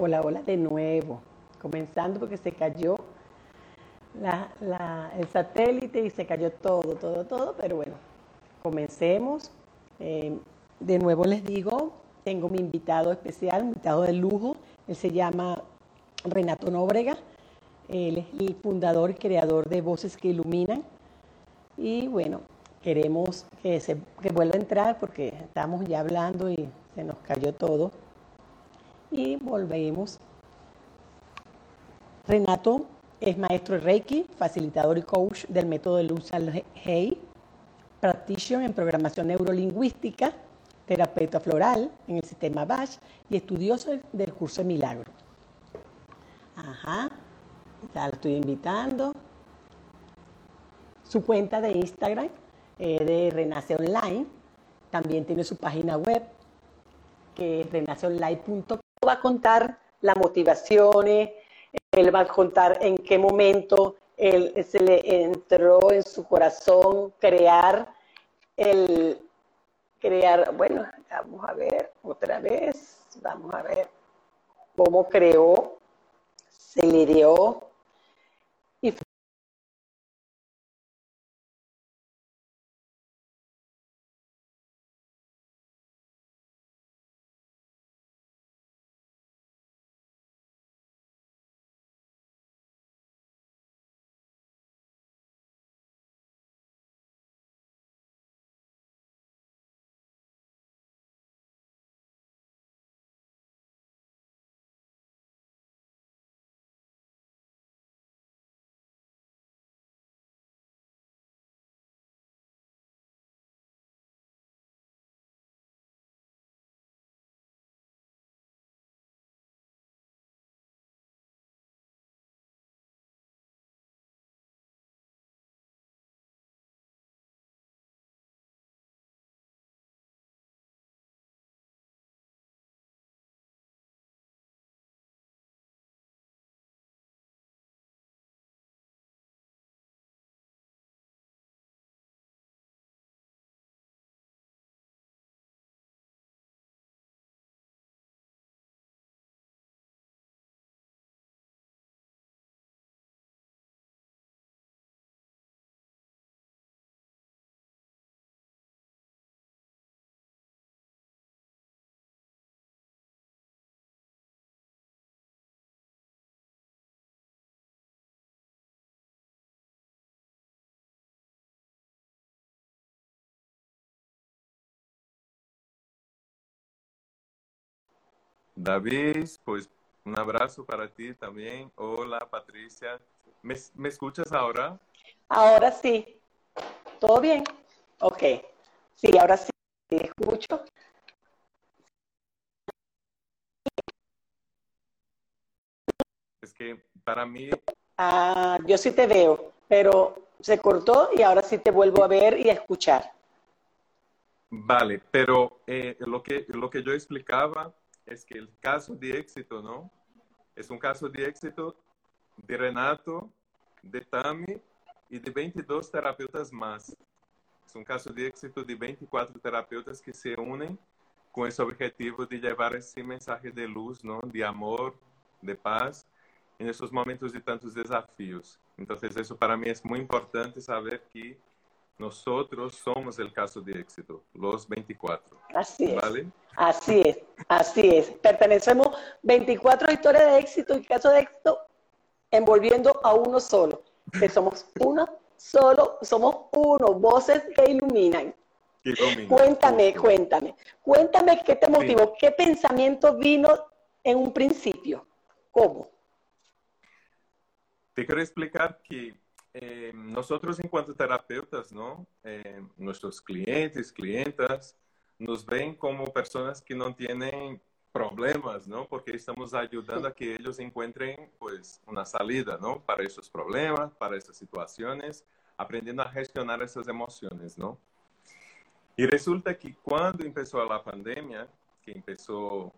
Hola, hola de nuevo. Comenzando porque se cayó el satélite y se cayó todo, todo, todo. Pero bueno, comencemos. Eh, de nuevo les digo, tengo mi invitado especial, invitado de lujo. Él se llama Renato Nóbrega. Él es el fundador y creador de Voces que Iluminan. Y bueno, queremos que, se, que vuelva a entrar porque estamos ya hablando y se nos cayó todo y volvemos. Renato es maestro de Reiki, facilitador y coach del método de Luz Hey, practitioner en programación neurolingüística, terapeuta floral en el sistema Bach y estudioso del curso de milagro. Ajá, ya lo estoy invitando. Su cuenta de Instagram eh, de Renace Online. También tiene su página web que es renaceonline.com contar las motivaciones, él va a contar en qué momento él, se le entró en su corazón crear el crear, bueno, vamos a ver otra vez, vamos a ver cómo creó, se le dio David, pues un abrazo para ti también. Hola Patricia. ¿Me, escuchas ahora? Ahora sí. ¿Todo bien? Ok. Sí, ahora sí. Te escucho. Es que para mí... Ah, yo sí te veo, pero se cortó y ahora sí te vuelvo a ver y a escuchar. Vale, pero eh, lo, que, lo que yo explicaba es que el caso de éxito, ¿no? Es un caso de éxito de Renato, de Tami y de 22 terapeutas más. Es un caso de éxito de 24 terapeutas que se unen con ese objetivo de llevar ese mensaje de luz, ¿no? De amor, de paz en esos momentos de tantos desafíos. Entonces, eso para mí es muy importante saber que nosotros somos el caso de éxito, los 24. Así es. Así es, así es. Pertenecemos 24 historias de éxito y casos de éxito envolviendo a uno solo. Que somos uno solo, somos uno, voces que iluminan. Cuéntame, cuéntame. Cuéntame qué te motivó, qué pensamiento vino en un principio. ¿Cómo? Te quiero explicar que eh, nosotros en cuanto terapeutas, ¿no? Eh, nuestros clientes, clientas, nos ven como personas que no tienen problemas, ¿no? Porque estamos ayudando a que ellos encuentren, pues, una salida, ¿no? Para esos problemas, para esas situaciones, aprendiendo a gestionar esas emociones, ¿no? Y resulta que cuando empezó la pandemia, que empezó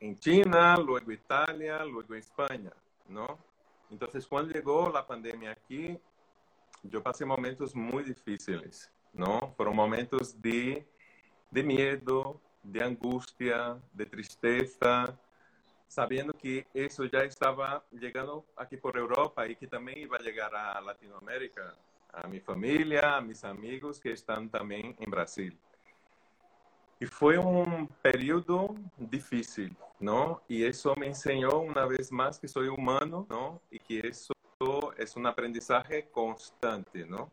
en China, luego Italia, luego España, ¿no? Entonces, cuando llegó la pandemia aquí, yo pasé momentos muy difíciles, ¿no? Fueron momentos de, de miedo, de angustia, de tristeza, sabiendo que eso ya estaba llegando aquí por Europa y que también iba a llegar a Latinoamérica, a mi familia, a mis amigos que están también en Brasil. Y fue un periodo difícil, ¿no? Y eso me enseñó una vez más que soy humano, ¿no? Y que eso es un aprendizaje constante, ¿no?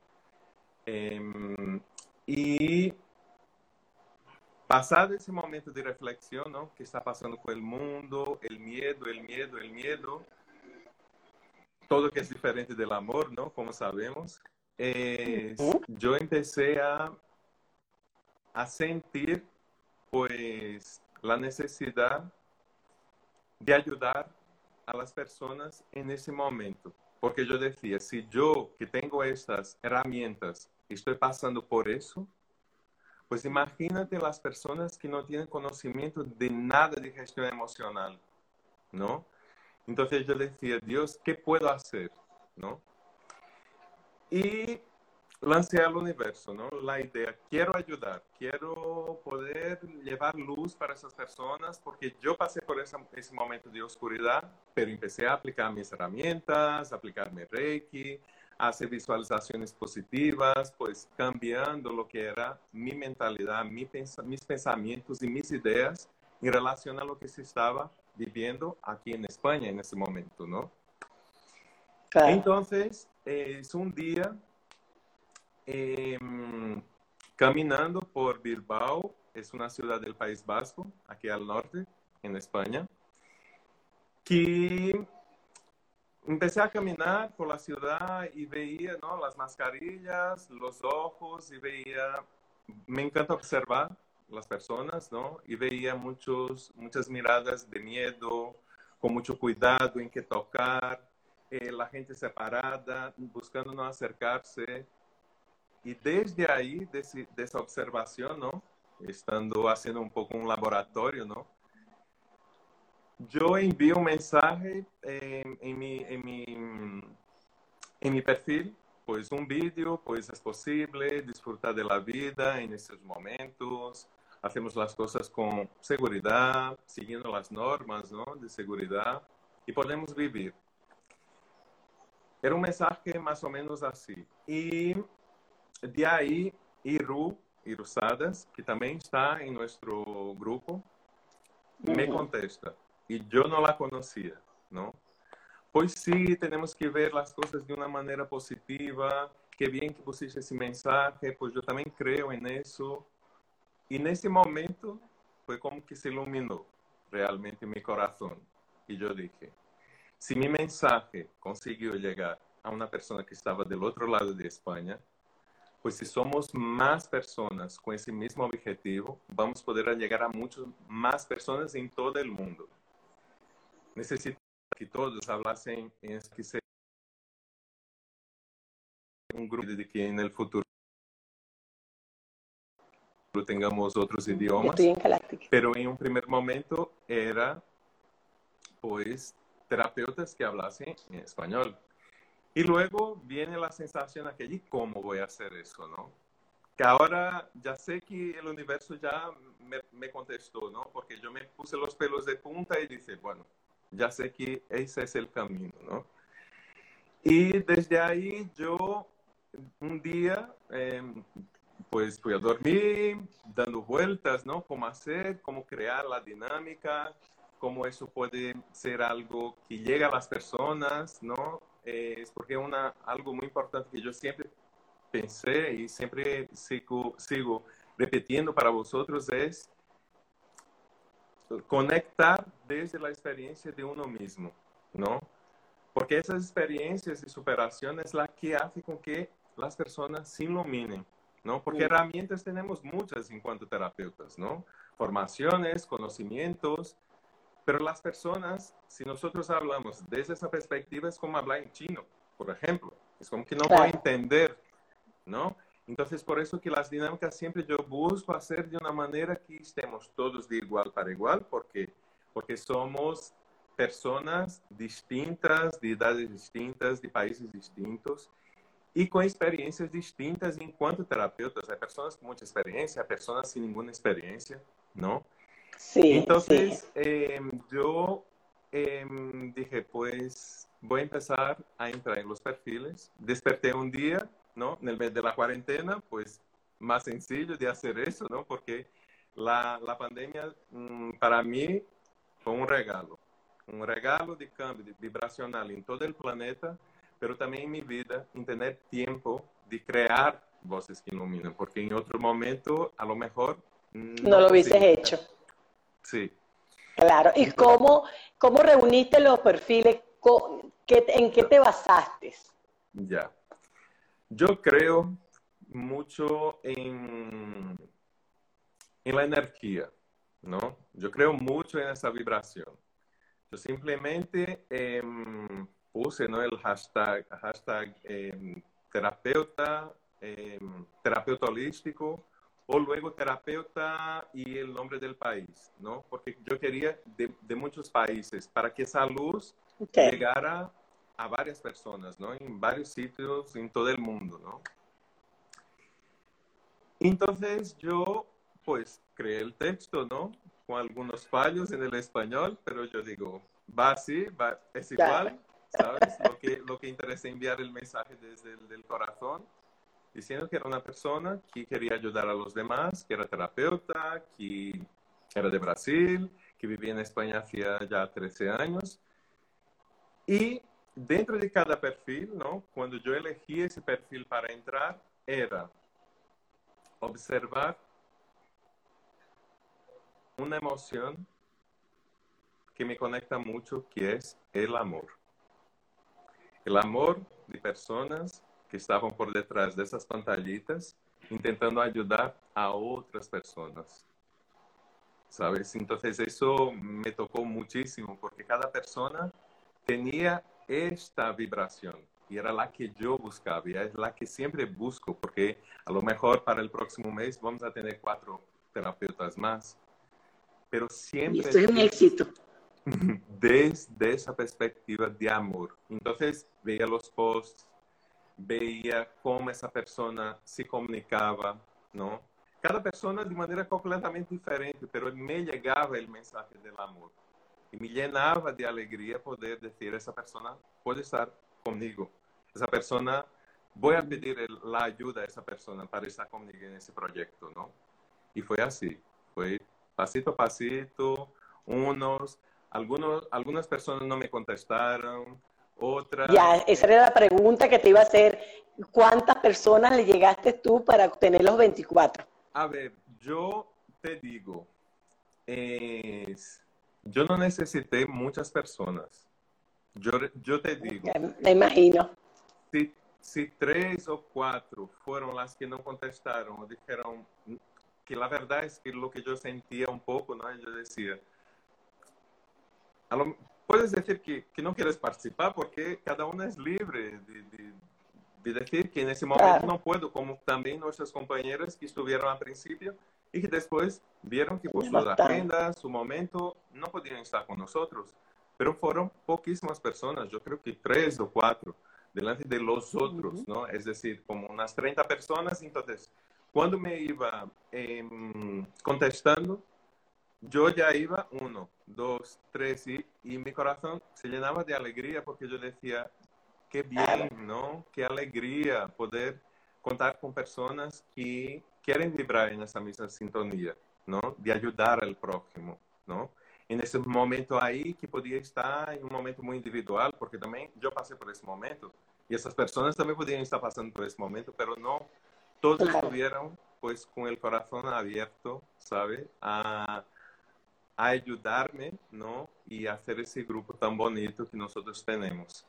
Em, y pasado ese momento de reflexión, ¿no? Que está pasando con el mundo, el miedo, el miedo, el miedo, todo que es diferente del amor, ¿no? Como sabemos, yo empecé a, a sentir, pues, la necesidad de ayudar a las personas en ese momento. Porque yo decía, si yo que tengo estas herramientas estoy pasando por eso, pues imagínate las personas que no tienen conocimiento de nada de gestión emocional, ¿no? Entonces yo decía, Dios, ¿qué puedo hacer? ¿No? Y lancé al universo, ¿no? La idea, quiero ayudar, quiero poder llevar luz para esas personas, porque yo pasé por ese, ese momento de oscuridad, pero empecé a aplicar mis herramientas, aplicar mi Reiki, hacer visualizaciones positivas, pues cambiando lo que era mi mentalidad, mi mis pensamientos y mis ideas en relación a lo que se estaba viviendo aquí en España en ese momento, ¿no? Entonces, es un día Em, caminando por Bilbao, es una ciudad del País Vasco, aquí al norte, en España, que empecé a caminar por la ciudad y veía ¿no? las mascarillas, los ojos y veía, me encanta observar las personas, ¿no? Y veía muchos, muchas miradas de miedo, con mucho cuidado en qué tocar, eh, la gente separada, buscando no acercarse. Y desde ahí, de, esa observación, ¿no? Estando haciendo un poco un laboratorio, ¿no? Yo envío un mensaje en, en, mi, en, mi, en mi perfil, pues un vídeo, pues es posible disfrutar de vida en estos momentos, hacemos las cosas con seguridad, siguiendo las normas ¿no? de seguridad y podemos vivir. Era un mensaje más o menos así. Y de ahí, Iru, Irusadas, que también está en nuestro grupo, me contesta. Y yo no la conocía, ¿no? Pues sí, tenemos que ver las cosas de una manera positiva. Qué bien que pusiste ese mensaje, pues yo también creo en eso. Y en ese momento fue como que se iluminó realmente mi corazón. Y yo dije, si mi mensaje consiguió llegar a una persona que estaba del otro lado de España, pues si somos más personas con ese mismo objetivo, vamos a poder llegar a muchas más personas en todo el mundo. Necesito que todos hablasen en que un grupo de que en el futuro tengamos otros idiomas. Pero en un primer momento era, pues, terapeutas que hablasen en español. Y luego viene la sensación aquella, ¿cómo voy a hacer eso, no? Que ahora ya sé que el universo ya me, me, contestó, ¿no? Porque yo me puse los pelos de punta y dije, bueno, ya sé que ese es el camino, ¿no? Y desde ahí yo un día, eh, pues fui a dormir, dando vueltas, ¿no? Cómo hacer, cómo crear la dinámica, cómo eso puede ser algo que llega a las personas, ¿no? Es porque una, algo muy importante que yo siempre pensé y siempre sigo, sigo repitiendo para vosotros es conectar desde la experiencia de uno mismo, ¿no? Porque esas experiencias de superación es la que hace con que las personas se iluminen, ¿no? Porque herramientas tenemos muchas en cuanto a terapeutas, ¿no? Formaciones, conocimientos, pero las personas, si nosotros hablamos desde esa perspectiva, es como hablar en chino, por ejemplo. Es como que no voy a entender, ¿no? Entonces, por eso que las dinámicas siempre yo busco hacer de una manera que estemos todos de igual para igual, porque, porque somos personas distintas, de edades distintas, de países distintos y con experiencias distintas en cuanto terapeutas. Hay personas con mucha experiencia, hay personas sin ninguna experiencia, ¿no? Sí, Entonces, em, yo em, dije, pues voy a empezar a entrar en los perfiles. Desperté un día, ¿no? En el mes de la cuarentena, pues más sencillo de hacer eso, ¿no? Porque la, la pandemia mm, para mí fue un regalo. Un regalo de cambio vibracional en todo el planeta, pero también en mi vida, en tener tiempo de crear voces que iluminan, porque en otro momento a lo mejor... No, no lo hubieses hecho. Sí. Claro. ¿Y cómo, cómo reuniste los perfiles? ¿En qué te basaste? Ya. Yo creo mucho en, en la energía, ¿no? Yo creo mucho en esa vibración. Yo simplemente em, puse ¿no? el hashtag, hashtag em, terapeuta, em, terapeuta holístico, o luego terapeuta y el nombre del país, ¿no? Porque yo quería de, muchos países para que esa luz llegara a varias personas, ¿no? En varios sitios en todo el mundo, ¿no? Entonces yo, pues, creé el texto, ¿no? Con algunos fallos en el español, pero yo digo, va así, va, es igual, ¿sabes? Lo que, lo que interesa enviar el mensaje desde el del corazón diciendo que era una persona que quería ayudar a los demás, que era terapeuta, que era de Brasil, que vivía en España hacía ya 13 años. Y dentro de cada perfil, ¿no? Cuando yo elegí ese perfil para entrar, era observar una emoción que me conecta mucho, que es el amor. El amor de personas que estavam por detrás dessas pantallitas, tentando ajudar a outras pessoas. ¿Sabes? Então, isso me tocou muitíssimo, porque cada pessoa tinha esta vibração. E era lá que eu buscava, e é lá que sempre busco, porque a lo mejor para o próximo mês vamos a ter quatro terapeutas mais. Pero sempre. Isso é um êxito. Desde essa perspectiva de amor. Então, veia os posts, veía cómo esa persona se comunicaba, ¿no? Cada persona de manera completamente diferente, pero me llegaba el mensaje del amor. Y me llenaba de alegría poder decir, esa persona puede estar conmigo. Esa persona, voy a pedir la ayuda a esa persona para estar conmigo en ese proyecto, ¿no? Y fue así, fue pasito a pasito, unos, algunos, algunas personas no me contestaron, otra. Ya, esa era la pregunta que te iba a hacer. ¿Cuántas personas le llegaste tú para obtener los 24? A ver, yo te digo, yo no necesité muchas personas. Yo, yo te digo. Me imagino. Si, si tres o cuatro fueron las que no contestaron o dijeron que la verdad es que lo que yo sentía un poco, ¿no? Yo decía, puedes decir que, que, no quieres participar porque cada uno es libre de, de, de decir que en ese momento claro. no puedo, como también nuestras compañeras que estuvieron al principio y que después vieron que por sus agendas, su momento, no podían estar con nosotros. Pero fueron poquísimas personas, yo creo que tres o cuatro, delante de los otros, uh -huh. ¿no? Es decir, como unas 30 personas. Entonces, cuando me iba eh, contestando, yo ya iba uno, dos, tres y, y, mi corazón se llenaba de alegría porque yo decía, qué bien, ¿no? Qué alegría poder contar con personas que quieren vibrar en esa misma sintonía, ¿no? De ayudar al prójimo, ¿no? En ese momento ahí que podía estar en un momento muy individual, porque también yo pasé por ese momento y esas personas también podían estar pasando por ese momento, pero no todos estuvieron pues con el corazón abierto, ¿sabe? A, a ayudarme, ¿no? Y hacer ese grupo tan bonito que nosotros tenemos,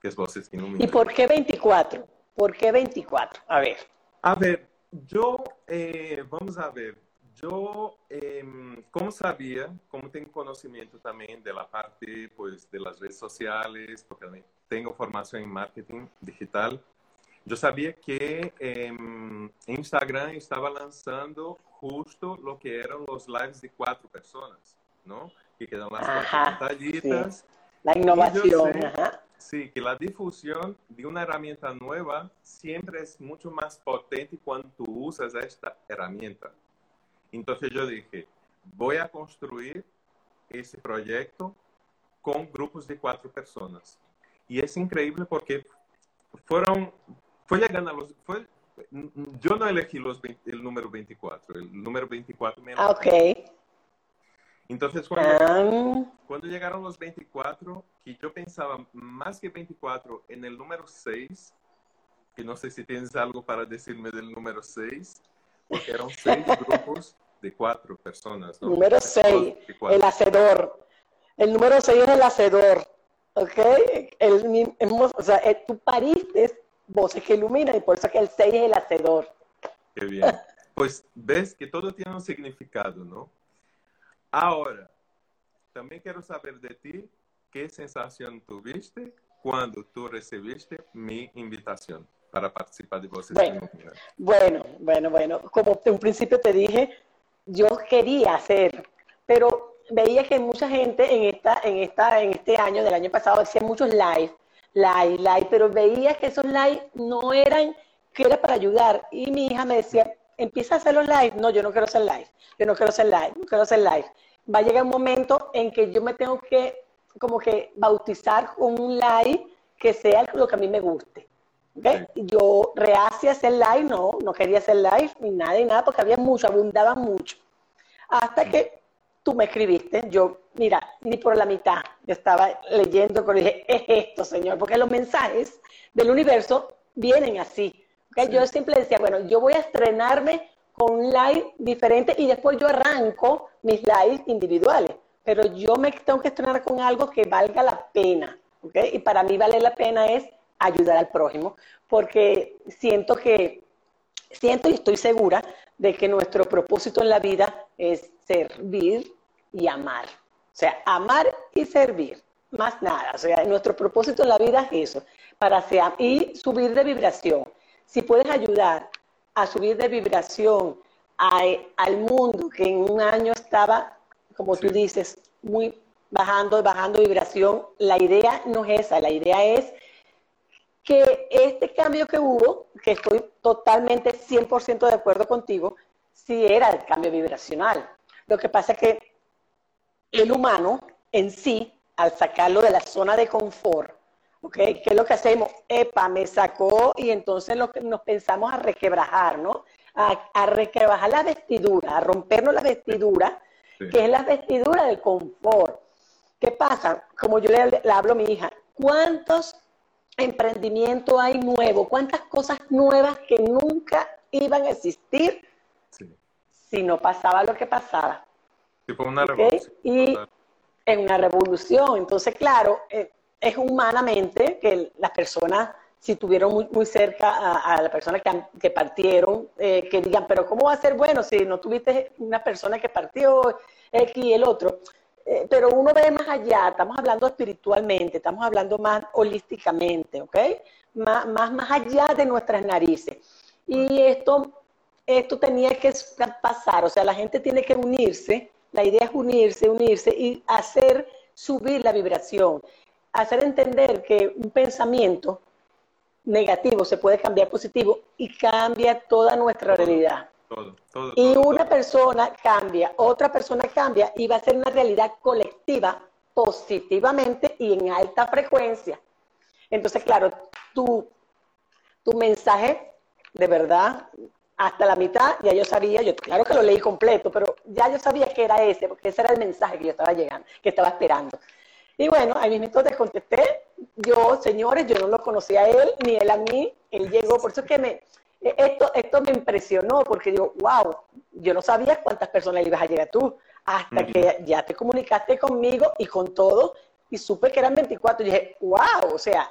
que es Voces ¿Y por qué 24? ¿Por qué 24? A ver. A ver, yo, eh, vamos a ver, yo, eh, como sabía, como tengo conocimiento también de la parte, pues, de las redes sociales, porque tengo formación en marketing digital, yo sabía que eh, Instagram estaba lanzando justo lo que eran los lives de cuatro personas, ¿no? Que quedan las ajá, pantallitas. Sí. La innovación. Sé, sí, que la difusión de una herramienta nueva siempre es mucho más potente cuando tú usas esta herramienta. Entonces yo dije, voy a construir ese proyecto con grupos de cuatro personas. Y es increíble porque fueron, fue a los, fue, yo no elegí los, el número 24, el número 24 me Ah, ok. Entonces, cuando, ah. cuando llegaron los 24, que yo pensaba más que 24 en el número 6, que no sé si tienes algo para decirme del número 6, porque eran seis grupos de cuatro personas. ¿no? Número 6, el hacedor. El número 6 es el hacedor. ¿Ok? El, o sea, eh, tú pariste voces que iluminan y por eso que el 6 es el hacedor. Qué bien. Pues ves que todo tiene un significado, ¿no? Ahora, también quiero saber de ti qué sensación tuviste cuando tú recibiste mi invitación para participar de Voces bueno, bueno, bueno, bueno, como en principio te dije, yo quería hacer, pero veía que mucha gente en esta, en esta, en este año, del año pasado, hacía muchos live, live, live, pero veía que esos live no eran que era para ayudar. Y mi hija me decía, empieza a hacer los live. No, yo no quiero hacer live. Yo no quiero hacer live, no quiero hacer live. Va a llegar un momento en que yo me tengo que, como que, bautizar con un live que sea lo que a mí me guste. ¿Okay? Yo a hacer live, no, no quería hacer live ni nada y nada porque había mucho, abundaba mucho. Hasta que tú me escribiste, yo, mira, ni por la mitad, yo estaba leyendo, pero dije, es esto, Señor, porque los mensajes del universo vienen así. Yo siempre decía, bueno, yo voy a estrenarme con un live diferente y después yo arranco mis lives individuales, pero yo me tengo que estrenar con algo que valga la pena, ¿okay? Y para mí vale la pena es ayudar al prójimo, porque siento que, siento y estoy segura de que nuestro propósito en la vida es servir y amar. O sea, amar y servir, más nada. O sea, nuestro propósito en la vida es eso, para ser, y subir de vibración. Si puedes ayudar a subir de vibración al mundo que en un año estaba, como tú dices, muy bajando, bajando vibración, la idea no es esa, la idea es que este cambio que hubo, que estoy totalmente 100% de acuerdo contigo, sí era el cambio vibracional. Lo que pasa es que el humano en sí, al sacarlo de la zona de confort, ¿qué es lo que hacemos? Epa, me sacó y entonces lo que nos pensamos a requebrajar, ¿no? A, a requebrajar la vestidura, a rompernos la vestidura, que es la vestidura del confort. ¿Qué pasa? Como yo le, le hablo a mi hija, ¿cuántos emprendimiento hay nuevo, cuántas cosas nuevas que nunca iban a existir si no pasaba lo que pasaba. Tipo una revolución. Y en una revolución. Entonces, claro, eh, es humanamente que las personas, si tuvieron muy, muy cerca a, la persona que, que partieron, eh, que digan, pero ¿cómo va a ser bueno si no tuviste una persona que partió X y el otro? Eh, pero uno ve más allá, estamos hablando espiritualmente, estamos hablando más holísticamente, ¿ok? Más, más, más allá de nuestras narices. Y esto, esto tenía que pasar, o sea, la gente tiene que unirse, la idea es unirse, unirse y hacer subir la vibración, hacer entender que un pensamiento negativo se puede cambiar positivo y cambia toda nuestra realidad. Y una persona cambia, otra persona cambia y va a ser una realidad colectiva positivamente y en alta frecuencia. Entonces, claro, tu, tu mensaje, de verdad, hasta la mitad, ya yo sabía, yo claro que lo leí completo, pero ya yo sabía que era ese, porque ese era el mensaje que yo estaba llegando, que estaba esperando. Y bueno, ahí mismo te contesté, yo, señores, yo no lo conocía a él, ni él a mí, él llegó, por eso es que me, esto, esto me impresionó porque digo, wow, yo no sabía cuántas personas le ibas a llegar tú, hasta que ya te comunicaste conmigo y con todo, y supe que eran 24, y dije, wow, o sea,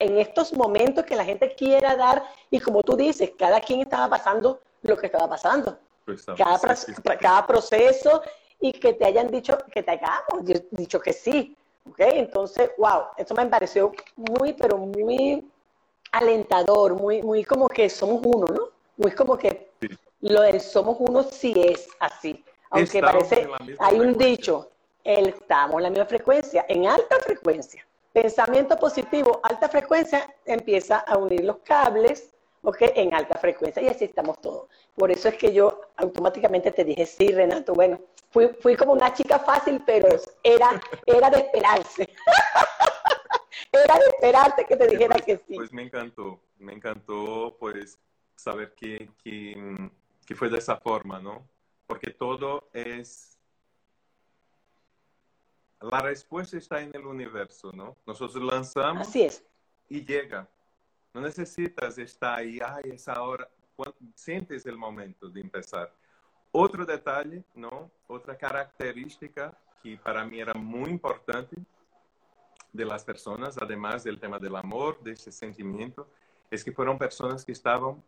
en estos momentos que la gente quiera dar, y como tú dices, cada quien estaba pasando lo que estaba pasando, pues cada, cada proceso, y que te hayan dicho que te hagamos, dicho que sí, ¿ok? Entonces, wow, esto me pareció muy, pero muy alentador, muy, muy como que somos uno, ¿no? Muy como que lo de somos uno sí es así. Aunque parece, hay un dicho, el, estamos en la misma frecuencia, en alta frecuencia. Pensamiento positivo, alta frecuencia, empieza a unir los cables, ¿ok? En alta frecuencia y así estamos todos. Por eso es que yo automáticamente te dije, sí, Renato, bueno, fui, fui como una chica fácil, pero era, era de esperarse. era de esperarse que te dijera pues, que sí. Pues me encantó, me encantó pues saber que, que, que fue de esa forma, ¿no? Porque todo es la respuesta está en el universo, ¿no? Nosotros lanzamos Así es. y llega. No necesitas estar ahí, ay, esa hora. Sientes el momento de empezar. Otro detalle, ¿no? Otra característica que para mí era muy importante de las personas, además del tema del amor, de ese sentimiento, es que fueron personas que estaban,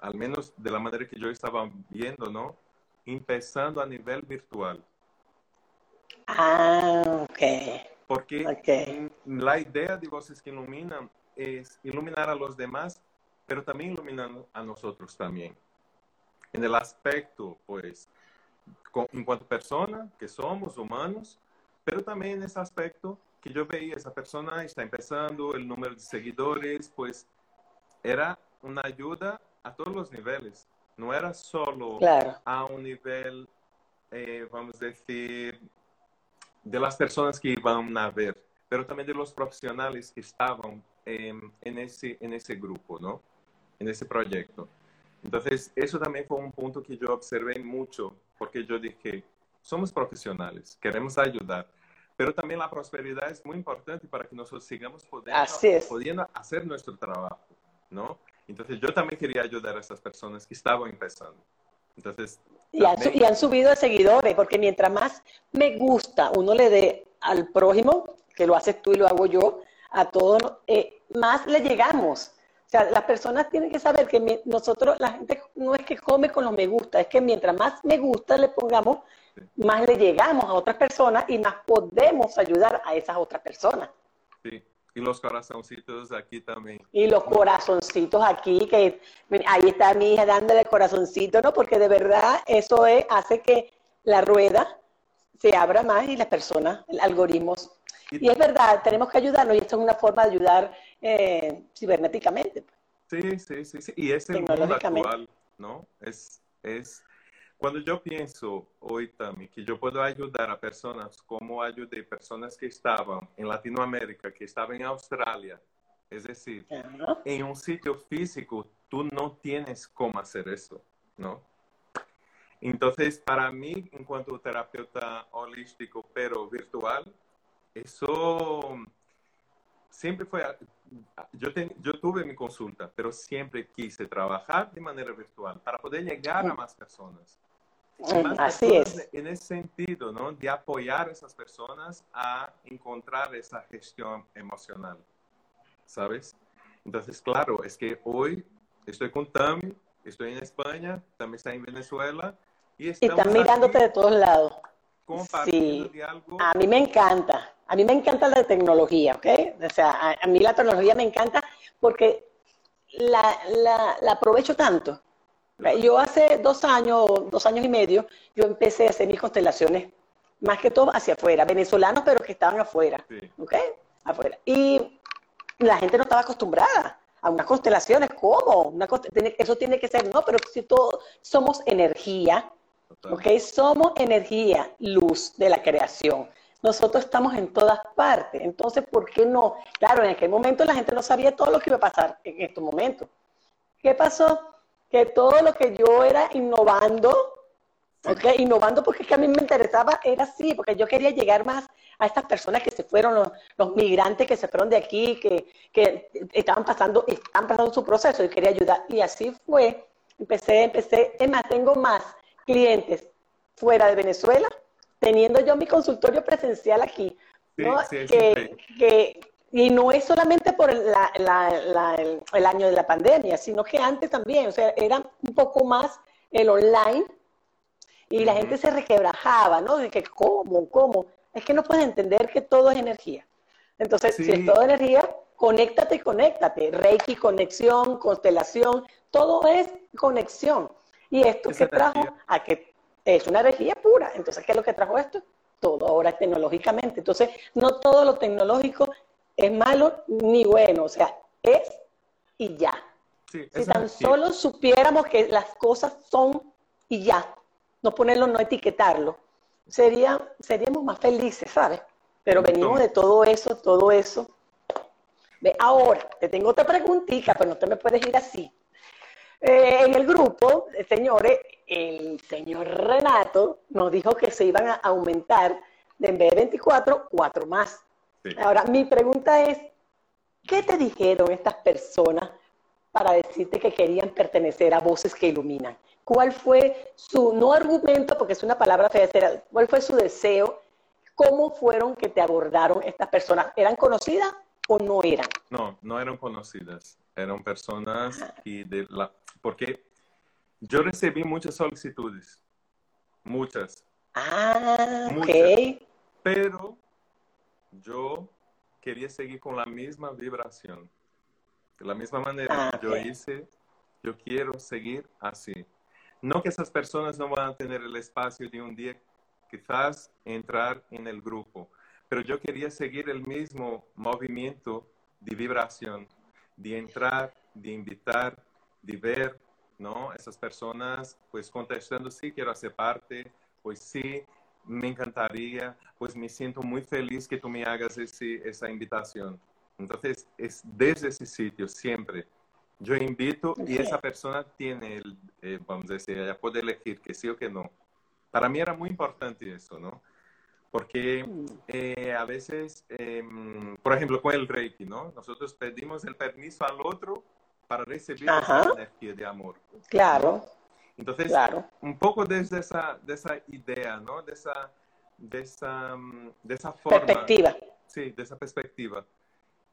al menos de la manera que yo estaba viendo, ¿no? Empezando a nivel virtual. Ah, ok. Porque okay. la idea de Voces que Iluminan es iluminar a los demás, pero también iluminar a nosotros también. En el aspecto, pues, con, en cuanto a persona, que somos humanos, pero también en ese aspecto que yo veía, esa persona está empezando, el número de seguidores, pues, era una ayuda a todos los niveles. No era solo claro. a un nivel, eh, vamos a decir, de las personas que iban a ver, pero también de los profesionales que estaban en, en, ese, en ese grupo, ¿no? En ese proyecto. Entonces, eso también fue un punto que yo observé mucho, porque yo dije, somos profesionales, queremos ayudar, pero también la prosperidad es muy importante para que nosotros sigamos pudiendo, pudiendo hacer nuestro trabajo, ¿no? Entonces, yo también quería ayudar a esas personas que estaban empezando. Entonces, y han, y han, subido de seguidores, porque mientras más me gusta uno le dé al prójimo, que lo haces tú y lo hago yo, a todos, eh, más le llegamos. O sea, las personas tienen que saber que nosotros, la gente no es que come con los me gusta, es que mientras más me gusta le pongamos, más le llegamos a otras personas y más podemos ayudar a esas otras personas. Sí. Y los corazoncitos aquí también. Y los corazoncitos aquí, que ahí está mi hija dándole corazoncito, ¿no? Porque de verdad eso es, hace que la rueda se abra más y las personas, el algoritmos. Y, y es verdad, tenemos que ayudarnos y esto es una forma de ayudar eh, cibernéticamente. Sí, sí, sí, sí. Y es el mundo actual, ¿no? Es, es, cuando yo pienso hoy también que yo puedo ayudar a personas como ayudé personas que estaban en Latinoamérica, que estaban en Australia, es decir, -huh. en un sitio físico, tú no tienes cómo hacer eso, ¿no? Entonces, para mí, en cuanto a terapeuta holístico, pero virtual, eso siempre fue, yo, ten, yo tuve mi consulta, pero siempre quise trabajar de manera virtual para poder llegar a más personas. Más Así personas es. En ese sentido, ¿no? De apoyar a esas personas a encontrar esa gestión emocional, ¿sabes? Entonces, claro, es que hoy estoy con Tami, estoy en España, también está en Venezuela. Y, y están mirándote de todos lados. Compartiendo sí. A mí me encanta. A mí me encanta la tecnología, ¿ok? O sea, a, a mí la tecnología me encanta porque la, la, la aprovecho tanto. Yo hace dos años, dos años y medio, yo empecé a hacer mis constelaciones, más que todo hacia afuera, venezolanos, pero que estaban afuera, Sí. ¿ok? Afuera. Y la gente no estaba acostumbrada a unas constelaciones, ¿cómo? Una eso tiene que ser, no, pero si todos somos energía, Total. ¿ok? Somos energía, luz de la creación. Nosotros estamos en todas partes. Entonces, ¿por qué no? Claro, en aquel momento la gente no sabía todo lo que iba a pasar en estos momentos. ¿Qué pasó? Que todo lo que yo era innovando. Innovando porque es que a mí me interesaba, era así, porque yo quería llegar más a estas personas que se fueron, los, los migrantes que se fueron de aquí, que, que estaban pasando, están pasando su proceso y quería ayudar. Y así fue. Empecé, empecé, es más, tengo más clientes fuera de Venezuela, teniendo yo mi consultorio presencial aquí, ¿no? Sí, sí, es que, y no es solamente por la, la, la, el, el, año de la pandemia, sino que antes también, o sea, era un poco más el online y la gente se requebrajaba, ¿no? De que, ¿cómo? ¿Cómo? Es que no puedes entender que todo es energía. Entonces, si es todo energía, conéctate, conéctate. Reiki, conexión, constelación, todo es conexión. Y esto Esa que trajo energía. a que es una energía pura. Entonces, ¿qué es lo que trajo esto? Todo ahora es tecnológicamente. Entonces, no todo lo tecnológico es malo ni bueno. O sea, es y ya. Sí, Si tan solo supiéramos que las cosas son y ya. no ponerlo, no etiquetarlo, sería, seríamos más felices, ¿sabes? Pero venimos de todo eso, todo eso. Ve, ahora, te tengo otra preguntita, pero no te me puedes ir así. Eh, en el grupo, eh, señores, el señor Renato nos dijo que se iban a aumentar de en vez de 24, cuatro más. Ahora, mi pregunta es, ¿qué te dijeron estas personas para decirte que querían pertenecer a Voces que Iluminan? ¿Cuál fue su, no argumento, porque es una palabra fea, cuál fue su deseo? ¿Cómo fueron que te abordaron estas personas? ¿Eran conocidas o no eran? No, no eran conocidas. Eran personas y de la... Porque yo recibí muchas solicitudes. Muchas. Ah, ok. Pero yo quería seguir con la misma vibración. De la misma manera que yo hice, yo quiero seguir así. No que esas personas no van a tener el espacio de un día quizás entrar en el grupo, pero yo quería seguir el mismo movimiento de vibración, de entrar, de invitar, de ver, ¿no? Esas personas pues contestando, sí, quiero hacer parte, pues sí, me encantaría, pues me siento muy feliz que tú me hagas ese, esa invitación. Entonces, es desde ese sitio siempre. Yo invito y esa persona tiene, el, eh, vamos a decir, ella puede elegir que sí o que no. Para mí era muy importante eso, ¿no? Porque mm. eh, a veces, em, por ejemplo, con el Reiki, ¿no? Nosotros pedimos el permiso al otro para recibir esa energía de amor. Claro. Entonces, un poco desde esa, de esa idea, ¿no? De esa, de esa, mm, de esa forma. Perspectiva. Sí, de esa perspectiva.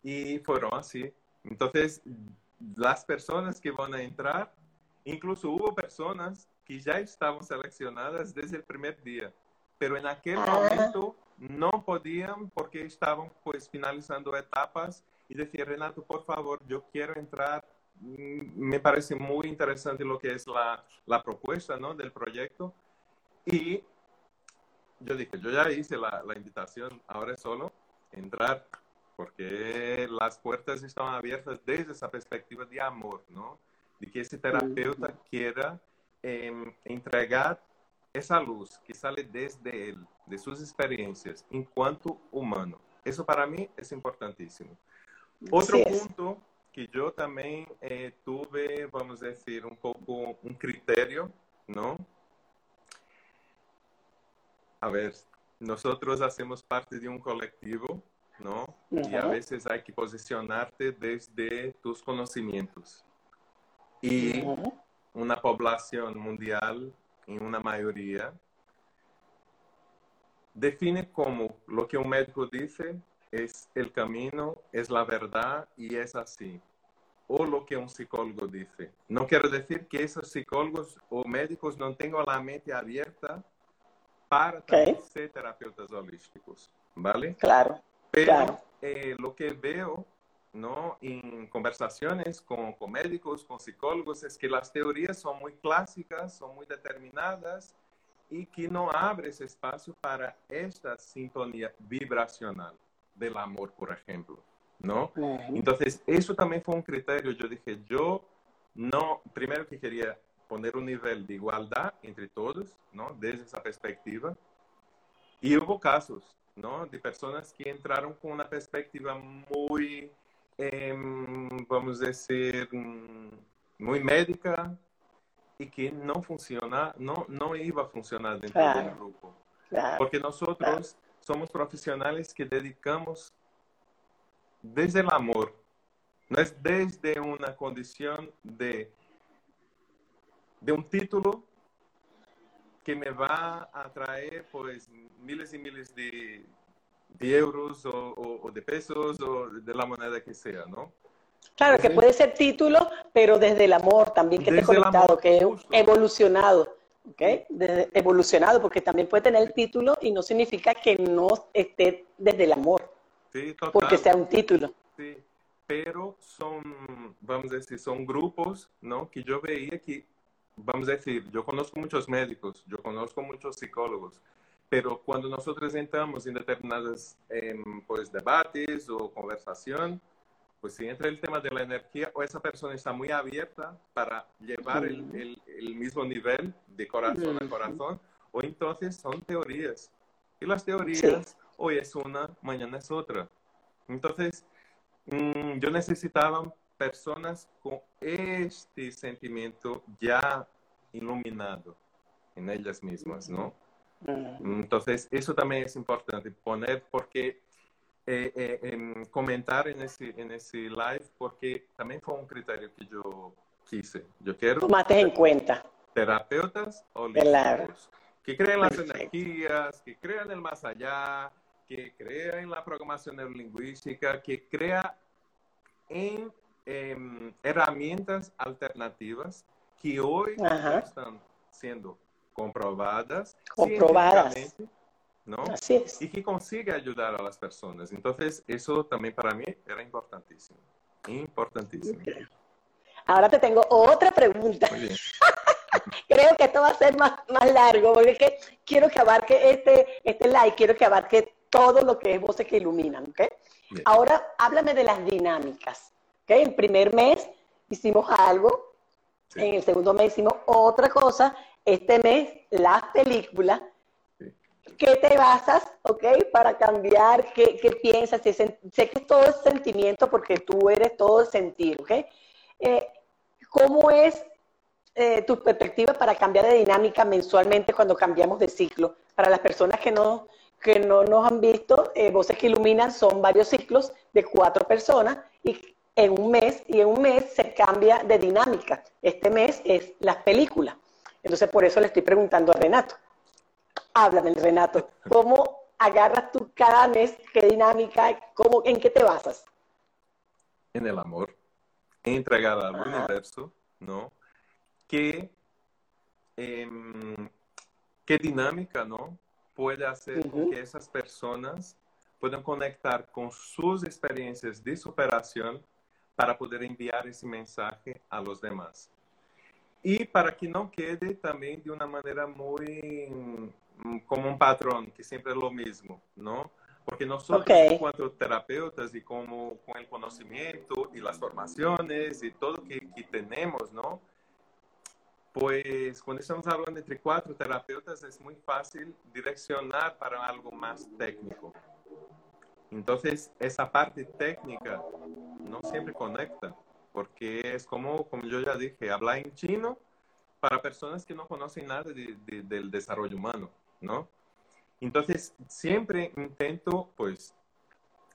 Y fueron así. Entonces, las personas que van a entrar, incluso hubo personas que ya estaban seleccionadas desde el primer día, pero en aquel ah. momento no podían porque estaban pues finalizando etapas y decía, Renato, por favor, yo quiero entrar me parece muy interesante lo que es la, la propuesta ¿no? del proyecto. Y yo dije, yo ya hice la, la, invitación, ahora es solo entrar, porque las puertas están abiertas desde esa perspectiva de amor, ¿no? De que ese terapeuta quiera em, entregar esa luz que sale desde él, de sus experiencias, en cuanto humano. Eso para mí es importantísimo. Otro punto que yo también eh, tuve, vamos a decir, un poco un criterio, ¿no? A ver, nosotros hacemos parte de un colectivo, ¿no? Y a veces hay que posicionarte desde tus conocimientos. Y una población mundial, en una mayoría, define como lo que un médico dice es el camino, es la verdad y es así. O lo que un psicólogo dice. No quiero decir que esos psicólogos o médicos no tengan la mente abierta para ser terapeutas holísticos, ¿vale? Claro. Pero eh, lo que veo ¿no? en conversaciones con, con médicos, con psicólogos, es que las teorías son muy clásicas, son muy determinadas y que no abre ese espacio para esta sintonía vibracional del amor, por ejemplo, ¿no? Entonces, eso también fue un criterio. Yo dije, yo no, primero que quería poner un nivel de igualdad entre todos, ¿no? Desde esa perspectiva. Y hubo casos, ¿no? De personas que entraron con una perspectiva muy, em, vamos a decir, mm, muy médica y que no funciona, no, no iba a funcionar dentro del grupo. Porque nosotros somos profesionales que dedicamos desde el amor, no es desde una condición de, de un título que me va a traer pues miles y miles de, de euros o, de pesos o de la moneda que sea, ¿no? Claro, que puede ser título, pero desde el amor también que te he conectado, que he evolucionado. ¿Ok? evolucionado, porque también puede tener el título y no significa que no esté desde el amor, sí, porque sea un título. Sí, pero son, vamos a decir, son grupos, ¿no? Que yo veía que, vamos a decir, yo conozco muchos médicos, yo conozco muchos psicólogos, pero cuando nosotros entramos en determinados em, pues, debates o conversación, pues si entra el tema de la energía o esa persona está muy abierta para llevar el, el, mismo nivel de corazón a corazón, o entonces son teorías. Y las teorías, hoy es una, mañana es otra. Entonces, mm, yo necesitaba personas con este sentimiento ya iluminado en ellas mismas, ¿no? Entonces, eso también es importante poner porque eh, eh, comentar en ese, en ese live porque también fue un criterio que yo quise. Yo quiero... Tomaste en cuenta. Terapeutas holísticos. Que crean las energías, que crean el más allá, que crean en la programación neurolingüística, que crea en em, herramientas alternativas que hoy están siendo comprobadas. Comprobadas. ¿No? Así es. Y que consiga ayudar a las personas. Entonces, eso también para mí era importantísimo. Importantísimo. Ahora te tengo otra pregunta. Creo que esto va a ser más, más largo, porque es que quiero que abarque este, este like, quiero que abarque todo lo que es voces que iluminan, ¿ok? Ahora, háblame de las dinámicas, ¿ok? El primer mes hicimos algo, en el segundo mes hicimos otra cosa, este mes las películas, ¿Qué te basas, ok, para cambiar? ¿Qué, qué piensas? Sé, que todo es sentimiento porque tú eres todo sentir, ok. Eh, ¿Cómo es eh, tu perspectiva para cambiar de dinámica mensualmente cuando cambiamos de ciclo? Para las personas que no, que no nos han visto, eh, Voces que Iluminan son varios ciclos de cuatro personas y en un mes, y en un mes se cambia de dinámica. Este mes es las películas. Entonces, por eso le estoy preguntando a Renato. Háblame, Renato. ¿Cómo agarras tú cada mes? ¿Qué dinámica? Cómo, ¿En qué te basas? En el amor. En entregar al universo, ¿no? ¿Qué, em, ¿Qué dinámica, ¿no? Puede hacer que esas personas puedan conectar con sus experiencias de superación para poder enviar ese mensaje a los demás. Y para que no quede también de una manera muy Mm, como un patrón, que siempre es lo mismo, ¿no? Porque nosotros, okay. como terapeutas y como con el conocimiento y las formaciones y todo que, que tenemos, ¿no? Pues cuando estamos hablando entre cuatro terapeutas es muy fácil direccionar para algo más técnico. Entonces, esa parte técnica no siempre conecta, porque es como, como yo ya dije, hablar en chino para personas que no conocen nada de, de, del desarrollo humano. ¿no? Entonces, siempre intento, pues,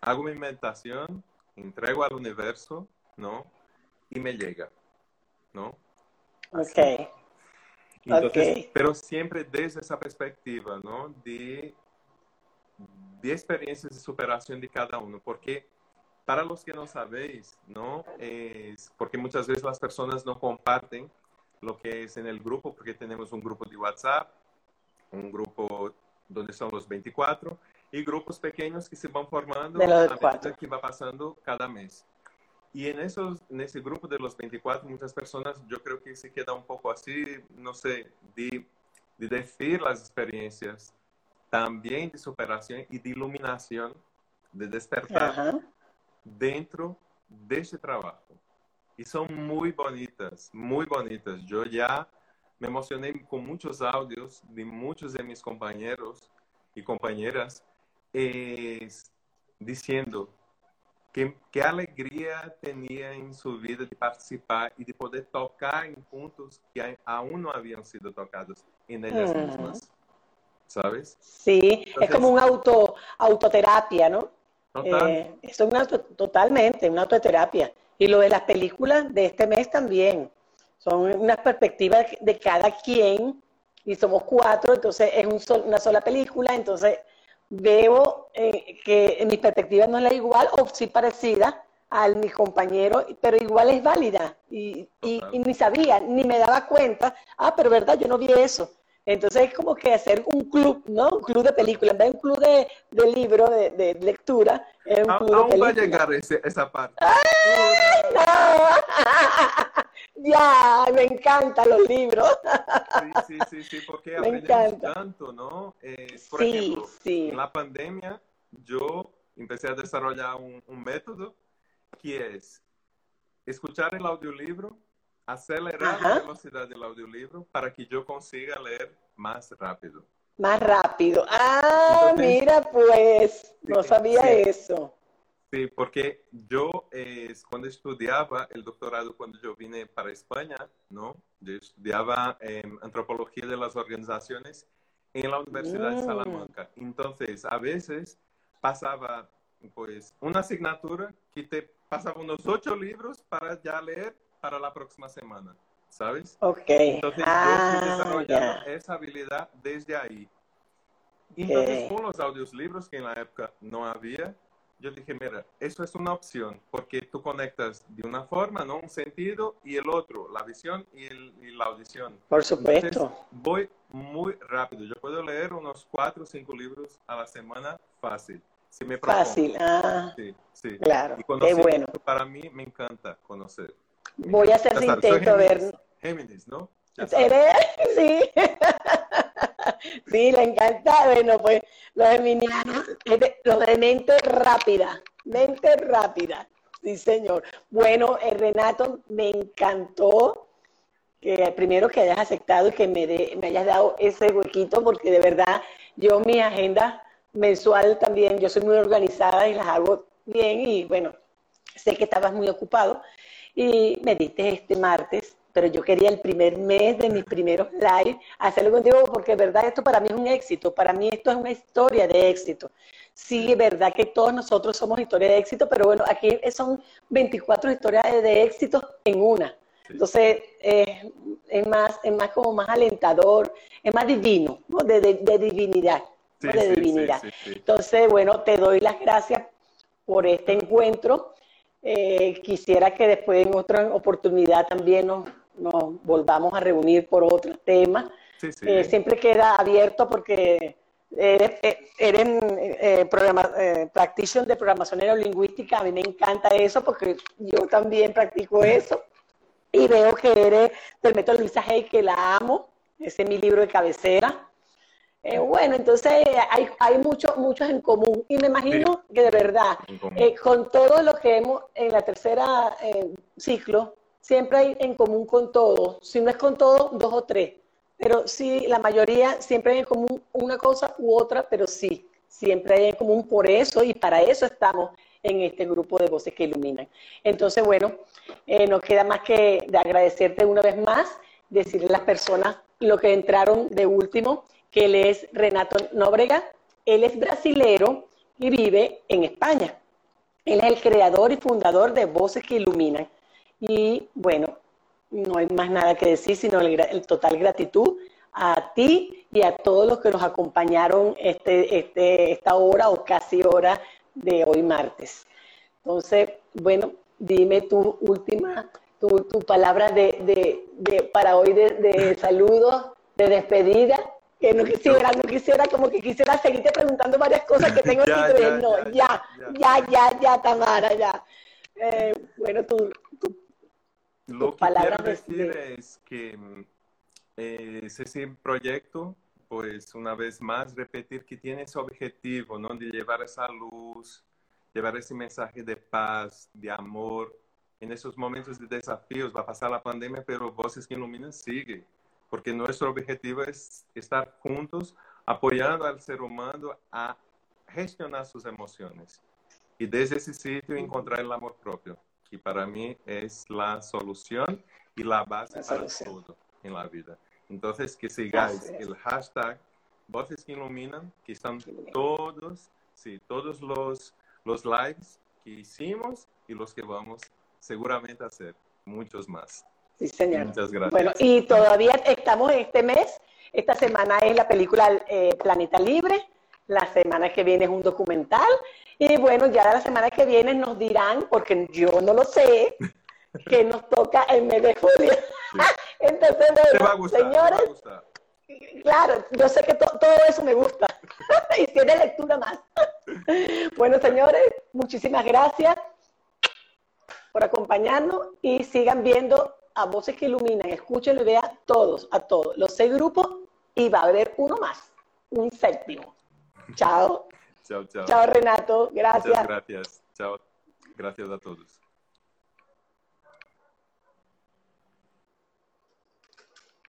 hago mi meditación, entrego al universo, ¿no? Y me llega, ¿no? Ok. Entonces, pero siempre desde esa perspectiva, ¿no? De, de experiencias de superación de cada uno, porque para los que no sabéis, ¿no? Es porque muchas veces las personas no comparten lo que es en el grupo, porque tenemos un grupo de WhatsApp, un grupo donde son los 24 y grupos pequeños que se van formando a medida que va pasando cada mes. Y en, esos, en ese grupo de los 24, muchas personas yo creo que se queda un poco así, no sé, de, de decir las experiencias también de superación y de iluminación, de despertar dentro de ese trabajo. Y son muy bonitas, muy bonitas. Yo ya me emocioné con muchos audios de muchos de mis compañeros y compañeras diciendo que, qué alegría tenía en su vida de participar y de poder tocar en puntos que aún no habían sido tocados en ellas mismas. ¿Sabes? Sí, es como un auto, autoterapia, ¿no? Total. Eh, es una, totalmente, una autoterapia. Y lo de las películas de este mes también son unas perspectivas de cada quien y somos cuatro, entonces es una sola película, entonces veo eh, que mi perspectiva no es la igual o sí parecida a mi compañero, pero igual es válida y, y, ni sabía, ni me daba cuenta, ah, pero verdad, yo no vi eso. Entonces es como que hacer un club, ¿no? Un club de películas, en vez de un club de, de libro, de, de, lectura, es un club de va a llegar esa parte. ¡Ay, no! ya, me encantan los libros. sí, sí, sí, porque aprendemos tanto, ¿no? Eh, por sí, ejemplo, sí. en la pandemia yo empecé a desarrollar un, un método que es escuchar el audiolibro, acelerar la velocidad del audiolibro para que yo consiga leer más rápido. Más rápido. Ah, mira, pues, no sabía eso. Sí, porque yo eh, cuando estudiaba el doctorado, cuando yo vine para España, ¿no? Yo estudiaba em, antropología de las organizaciones en la Universidad de mm. Salamanca. Entonces, a veces pasaba, pues, una asignatura que te pasaba unos ocho libros para ya leer para la próxima semana, ¿sabes? Ok. Entonces, yo ah, desarrollando esa habilidad desde ahí. Entonces, con los audiolibros que en la época no había, yo dije, mira, eso es una opción, porque tú conectas de una forma, ¿no? Un sentido y el otro, la visión y, la audición. Por supuesto. voy muy rápido. Yo puedo leer unos cuatro o cinco libros a la semana fácil. Si me fácil, ah. Sí, sí. Claro, qué bueno. Para mí me encanta conocer. Voy a hacer intento a ver. Géminis, ¿no? ¿Eres? Sí. Sí, le encanta. Bueno, pues los geminianos, los de mente rápida, mente rápida. Sí, señor. Bueno, eh, Renato, me encantó que primero que hayas aceptado y que me, me hayas dado ese huequito, porque de verdad yo mi agenda mensual también, yo soy muy organizada y las hago bien y bueno, sé que estabas muy ocupado y me diste este martes pero yo quería el primer mes de mis primeros live hacerlo contigo porque de verdad esto para mí es un éxito, para mí esto es una historia de éxito. Sí, es verdad que todos nosotros somos historias de éxito, pero bueno, aquí son 24 historias de éxito en una. Entonces, es, más, es más como más alentador, es más divino, ¿no? de, divinidad. de divinidad. Entonces, bueno, te doy las gracias por este encuentro. Eh, quisiera que después en otra oportunidad también nos, nos volvamos a reunir por otro tema. Eh, siempre queda abierto porque eres, eh, eres eh, programa, eh, practitioner de programación neurolingüística. A mí me encanta eso porque yo también practico eso. Y veo que eres del método Luisa Hay, que la amo. Ese es mi libro de cabecera. Bueno, entonces hay, hay muchos muchos en común y me imagino que de verdad, con todo lo que hemos en la tercera ciclo, siempre hay en común con todos. Si no es con todos, dos o tres. Pero sí, la mayoría siempre hay en común una cosa u otra, pero sí, siempre hay en común por eso y para eso estamos en este grupo de voces que iluminan. Entonces, bueno, eh, nos queda más que de agradecerte una vez más, decirle a las personas lo que entraron de último, que él es Renato Nóbrega, él es brasilero y vive en España. Él es el creador y fundador de Voces que Iluminan. Y bueno, no hay más nada que decir, sino el, total gratitud a ti y a todos los que nos acompañaron este, este, esta hora o casi hora de hoy martes. Entonces, bueno, dime tu última, tu, tu palabra de, de, para hoy de, de saludos, de despedida, que no quisiera, no quisiera, como que quisiera seguirte preguntando varias cosas que tengo aquí, pero no, ya, ya, ya, ya, Tamara, ya. Eh, bueno, tu, lo que quiero decir es que eh, ese proyecto, pues una vez más, repetir que tiene ese objetivo, ¿no? De llevar esa luz, llevar ese mensaje de paz, de amor. En esos momentos de desafíos va a pasar la pandemia, pero Voces que Iluminan sigue, porque nuestro objetivo es estar juntos apoyando al ser humano a gestionar sus emociones y desde ese sitio encontrar el amor propio que para mí es la solución y la base para todo en la vida. Entonces, que sigáis el hashtag Voces que Iluminan, que están todos, sí, todos los, los lives que hicimos y los que vamos seguramente a hacer, muchos más. Sí, señor. Muchas gracias. Bueno, y todavía estamos en este mes. Esta semana es la película eh, Planeta Libre. La semana que viene es un documental y bueno, ya la semana que viene nos dirán, porque yo no lo sé, que nos toca el mes de julio. Entonces, bueno, señores, claro, yo sé que todo eso me gusta y tiene lectura más. bueno, señores, muchísimas gracias por acompañarnos y sigan viendo a Voces que Iluminan. Escúchenlo y vean todos, a todos, los seis grupos y va a haber uno más, un séptimo. Chao. Chao, chao. Chao, Renato. Gracias. gracias. Chao. Gracias a todos.